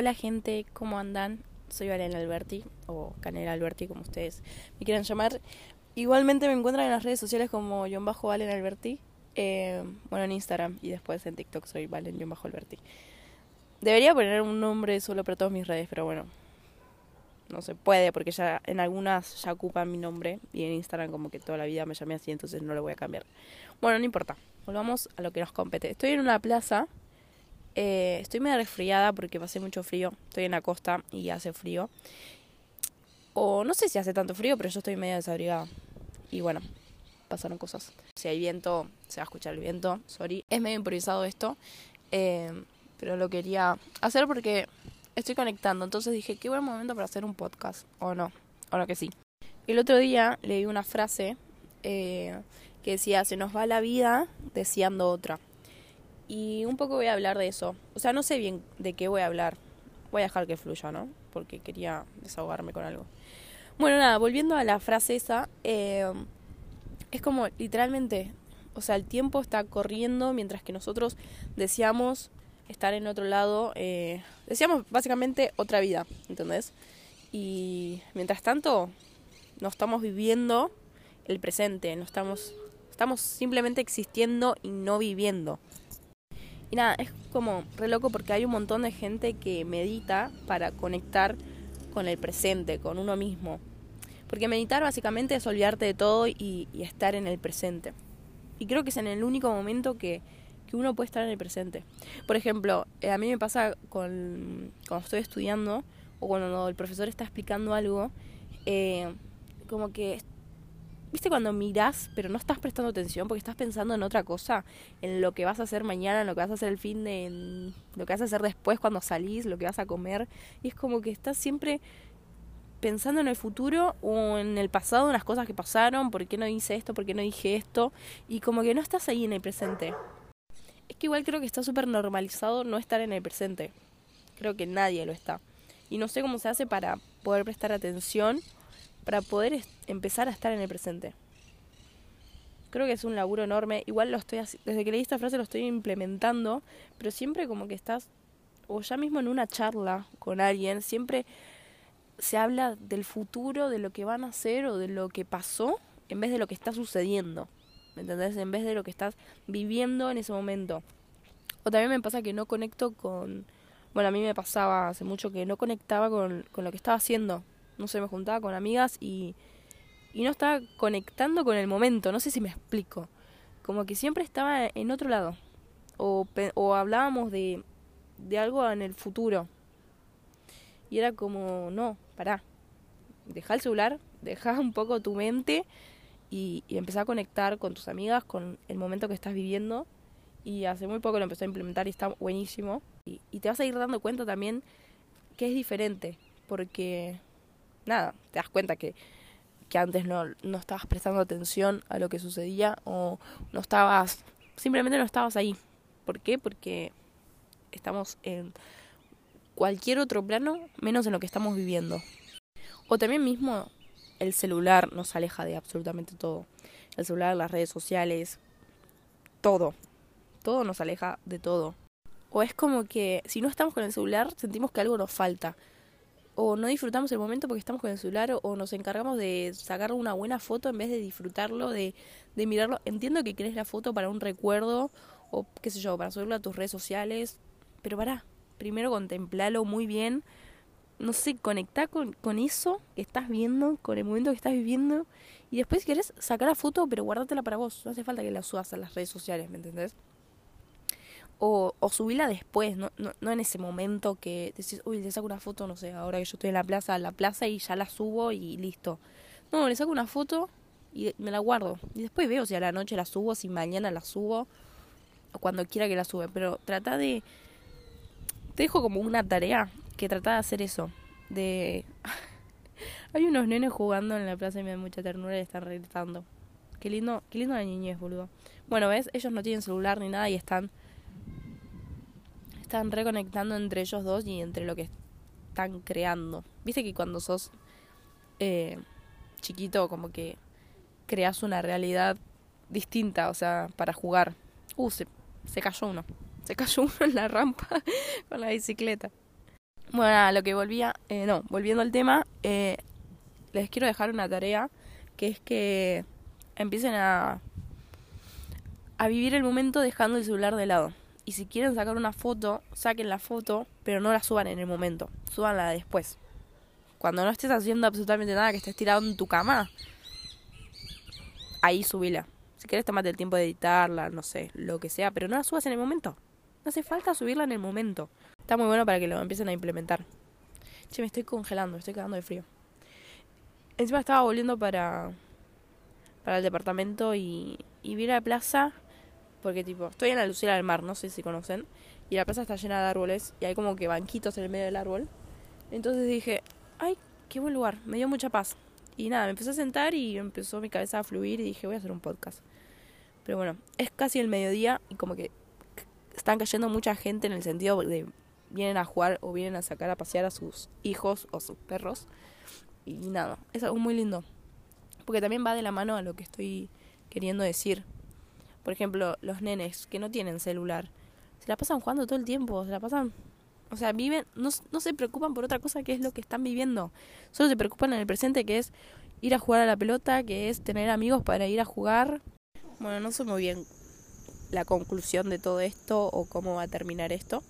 Hola gente, ¿cómo andan? Soy Valen Alberti, o Canela Alberti, como ustedes me quieran llamar. Igualmente me encuentran en las redes sociales como John Bajo Valen Alberti. Eh, bueno, en Instagram y después en TikTok soy Valen John Bajo Alberti. Debería poner un nombre solo para todas mis redes, pero bueno, no se puede porque ya en algunas ya ocupan mi nombre y en Instagram como que toda la vida me llamé así, entonces no lo voy a cambiar. Bueno, no importa. Volvamos a lo que nos compete. Estoy en una plaza eh, estoy medio resfriada porque pasé mucho frío. Estoy en la costa y hace frío. O no sé si hace tanto frío, pero yo estoy medio desabrigada. Y bueno, pasaron cosas. Si hay viento, se va a escuchar el viento. Sorry. Es medio improvisado esto. Eh, pero lo quería hacer porque estoy conectando. Entonces dije, qué buen momento para hacer un podcast. O no. O no que sí. El otro día leí una frase eh, que decía, se nos va la vida deseando otra. Y un poco voy a hablar de eso. O sea, no sé bien de qué voy a hablar. Voy a dejar que fluya, ¿no? Porque quería desahogarme con algo. Bueno, nada, volviendo a la frase esa, eh, es como literalmente, o sea, el tiempo está corriendo mientras que nosotros deseamos estar en otro lado, eh, deseamos básicamente otra vida, ¿entendés? Y mientras tanto, no estamos viviendo el presente, no estamos, estamos simplemente existiendo y no viviendo. Y nada, es como re loco porque hay un montón de gente que medita para conectar con el presente, con uno mismo. Porque meditar básicamente es olvidarte de todo y, estar en el presente. Y creo que es en el único momento que, que uno puede estar en el presente. Por ejemplo, eh, a mí me pasa con, cuando estoy estudiando o cuando el profesor está explicando algo, eh, como que ¿Viste cuando mirás pero no estás prestando atención porque estás pensando en otra cosa? En lo que vas a hacer mañana, en lo que vas a hacer el fin de... Lo que vas a hacer después cuando salís, lo que vas a comer. Y es como que estás siempre pensando en el futuro o en el pasado, en las cosas que pasaron, por qué no hice esto, por qué no dije esto. Y como que no estás ahí en el presente. Es que igual creo que está súper normalizado no estar en el presente. Creo que nadie lo está. Y no sé cómo se hace para poder prestar atención para poder empezar a estar en el presente. Creo que es un laburo enorme. Igual lo estoy desde que leí esta frase lo estoy implementando, pero siempre como que estás o ya mismo en una charla con alguien, siempre se habla del futuro, de lo que van a hacer o de lo que pasó en vez de lo que está sucediendo. ¿Me entendés? En vez de lo que estás viviendo en ese momento. O también me pasa que no conecto con... Bueno, a mí me pasaba hace mucho que no conectaba con, con lo que estaba haciendo no sé, me juntaba con amigas y, y no estaba conectando con el momento, no sé si me explico. Como que siempre estaba en otro lado. O, o hablábamos de, de algo en el futuro. Y era como, no, pará. Deja el celular, deja un poco tu mente y, y empezá a conectar con tus amigas, con el momento que estás viviendo. Y hace muy poco lo empecé a implementar y está buenísimo. Y, y te vas a ir dando cuenta también que es diferente. Porque nada, te das cuenta que, que antes no, no estabas prestando atención a lo que sucedía o no estabas, simplemente no estabas ahí. ¿Por qué? Porque estamos en cualquier otro plano menos en lo que estamos viviendo. O también mismo el celular nos aleja de absolutamente todo. El celular, las redes sociales, todo. Todo nos aleja de todo. O es como que si no estamos con el celular sentimos que algo nos falta o no disfrutamos el momento porque estamos con el celular o, nos encargamos de sacar una buena foto en vez de disfrutarlo, de, de mirarlo. Entiendo que querés la foto para un recuerdo o qué sé yo, para subirlo a tus redes sociales, pero para, primero contemplalo muy bien, no sé, conectá con, con eso que estás viendo, con el momento que estás viviendo y después si querés sacar la foto, pero guárdatela para vos, no hace falta que la subas a las redes sociales, ¿me entendés? O, o subirla después, no, no, no en ese momento que decís, uy, le saco una foto, no sé, ahora que yo estoy en la plaza, la plaza y ya la subo y listo. No, le saco una foto y me la guardo. Y después veo si a la noche la subo, si mañana la subo, o cuando quiera que la sube. Pero trata de... Te dejo como una tarea que trata de hacer eso. De... Hay unos nenes jugando en la plaza y me da mucha ternura y están gritando. Qué lindo, qué lindo la niñez, boludo. Bueno, ¿ves? Ellos no tienen celular ni nada y están están reconectando entre ellos dos y entre lo que están creando. Viste que cuando sos eh, chiquito como que creas una realidad distinta, o sea, para jugar. Uh, se, se cayó uno. Se cayó uno en la rampa con la bicicleta. Bueno, a lo que volvía, eh, no, volviendo al tema, eh, les quiero dejar una tarea que es que empiecen a, a vivir el momento dejando el celular de lado. Y si quieren sacar una foto, saquen la foto, pero no la suban en el momento, subanla después. Cuando no estés haciendo absolutamente nada, que estés tirado en tu cama, ahí subila. Si quieres tomate el tiempo de editarla, no sé, lo que sea, pero no la subas en el momento. No hace falta subirla en el momento. Está muy bueno para que lo empiecen a implementar. Che, me estoy congelando, me estoy quedando de frío. Encima estaba volviendo para, para el departamento y, y vi la plaza, porque tipo, estoy en la Lucera del Mar, no sé si conocen, y la plaza está llena de árboles y hay como que banquitos en el medio del árbol. Entonces dije, ay, qué buen lugar, me dio mucha paz. Y nada, me empecé a sentar y empezó mi cabeza a fluir y dije, voy a hacer un podcast. Pero bueno, es casi el mediodía y como que están cayendo mucha gente en el sentido de vienen a jugar o vienen a sacar a pasear a sus hijos o sus perros. Y nada, es algo muy lindo. Porque también va de la mano a lo que estoy queriendo decir. Por ejemplo, los nenes que no tienen celular, se la pasan jugando todo el tiempo, se la pasan... O sea, viven, no, no se preocupan por otra cosa que es lo que están viviendo. Solo se preocupan en el presente que es ir a jugar a la pelota, que es tener amigos para ir a jugar. Bueno, no sé muy bien la conclusión de todo esto o cómo va a terminar esto.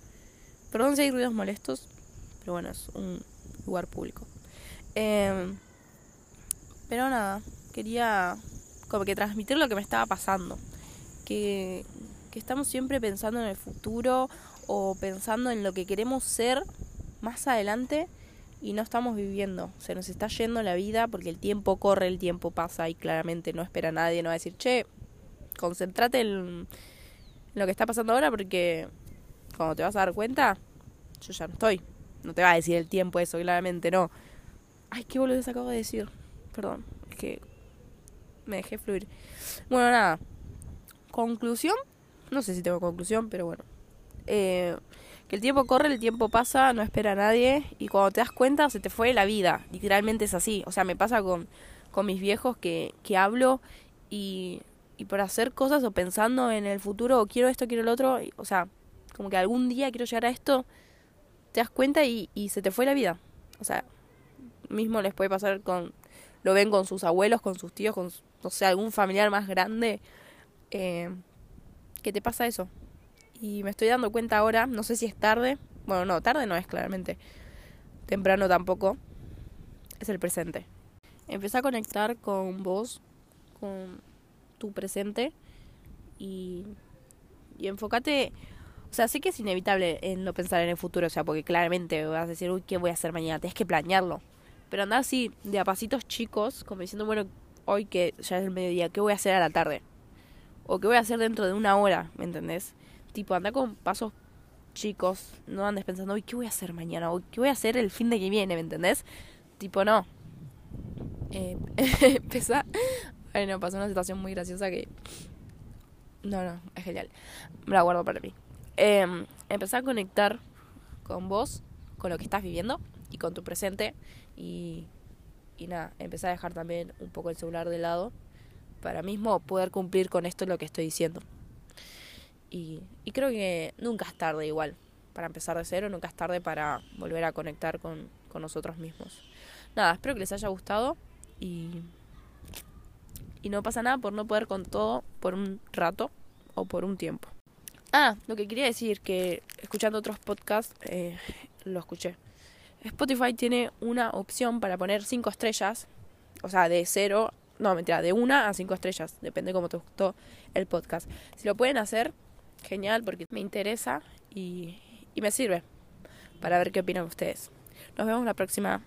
Perdón si hay ruidos molestos, pero bueno, es un lugar público. Eh, pero nada, quería como que transmitir lo que me estaba pasando. Que, estamos siempre pensando en el futuro o pensando en lo que queremos ser más adelante y no estamos viviendo. Se nos está yendo la vida porque el tiempo corre, el tiempo pasa y claramente no espera a nadie, no va a decir, che, concéntrate en lo que está pasando ahora porque cuando te vas a dar cuenta, yo ya no estoy. No te va a decir el tiempo eso, claramente no. Ay, qué boludez acabo de decir. Perdón, es que me dejé fluir. Bueno, nada. Conclusión. No sé si tengo conclusión, pero bueno. Eh, que el tiempo corre, el tiempo pasa, no espera a nadie. Y cuando te das cuenta, se te fue la vida. Literalmente es así. O sea, me pasa con, con mis viejos que, que hablo y y por hacer cosas o pensando en el futuro o quiero esto, quiero el otro, o sea, como que algún día quiero llegar a esto, te das cuenta y, y se te fue la vida. O sea, mismo les puede pasar con, lo ven con sus abuelos, con sus tíos, con, no sé, algún familiar más grande, eh, que te pasa eso. Y me estoy dando cuenta ahora, no sé si es tarde, bueno, no, tarde no es claramente, temprano tampoco, es el presente. Empecé a conectar con vos, con tu presente y, y enfócate, o sea, sé que es inevitable en no pensar en el futuro, o sea, porque claramente vas a decir, uy, ¿qué voy a hacer mañana? Tienes que planearlo. Pero andar así, de a pasitos chicos, como diciendo, bueno, hoy que ya es el mediodía, ¿qué voy a hacer a la tarde? O qué voy a hacer dentro de una hora, ¿me entendés? Tipo, anda con pasos chicos, no andes pensando, uy, ¿qué voy a hacer mañana? O ¿qué voy a hacer el fin de que viene, ¿me entendés? Tipo, no. Eh, empezá Ay, no, pasó una situación muy graciosa que. No, no, es genial. Me la guardo para mí. Eh, empecé a conectar con vos, con lo que estás viviendo y con tu presente. Y, y nada, empecé a dejar también un poco el celular de lado para mismo poder cumplir con esto lo que estoy diciendo. Y, creo que nunca es tarde igual para empezar de cero, nunca es tarde para volver a conectar con, nosotros mismos. Nada, espero que les haya gustado y y no pasa nada por no poder con todo por un rato o por un tiempo. Ah, lo que quería decir que escuchando otros podcasts eh, lo escuché. Spotify tiene una opción para poner cinco estrellas, o sea, de cero, no, mentira, de una a cinco estrellas, depende cómo te gustó el podcast. Si lo pueden hacer, genial, porque me interesa y, y me sirve para ver qué opinan ustedes. Nos vemos la próxima.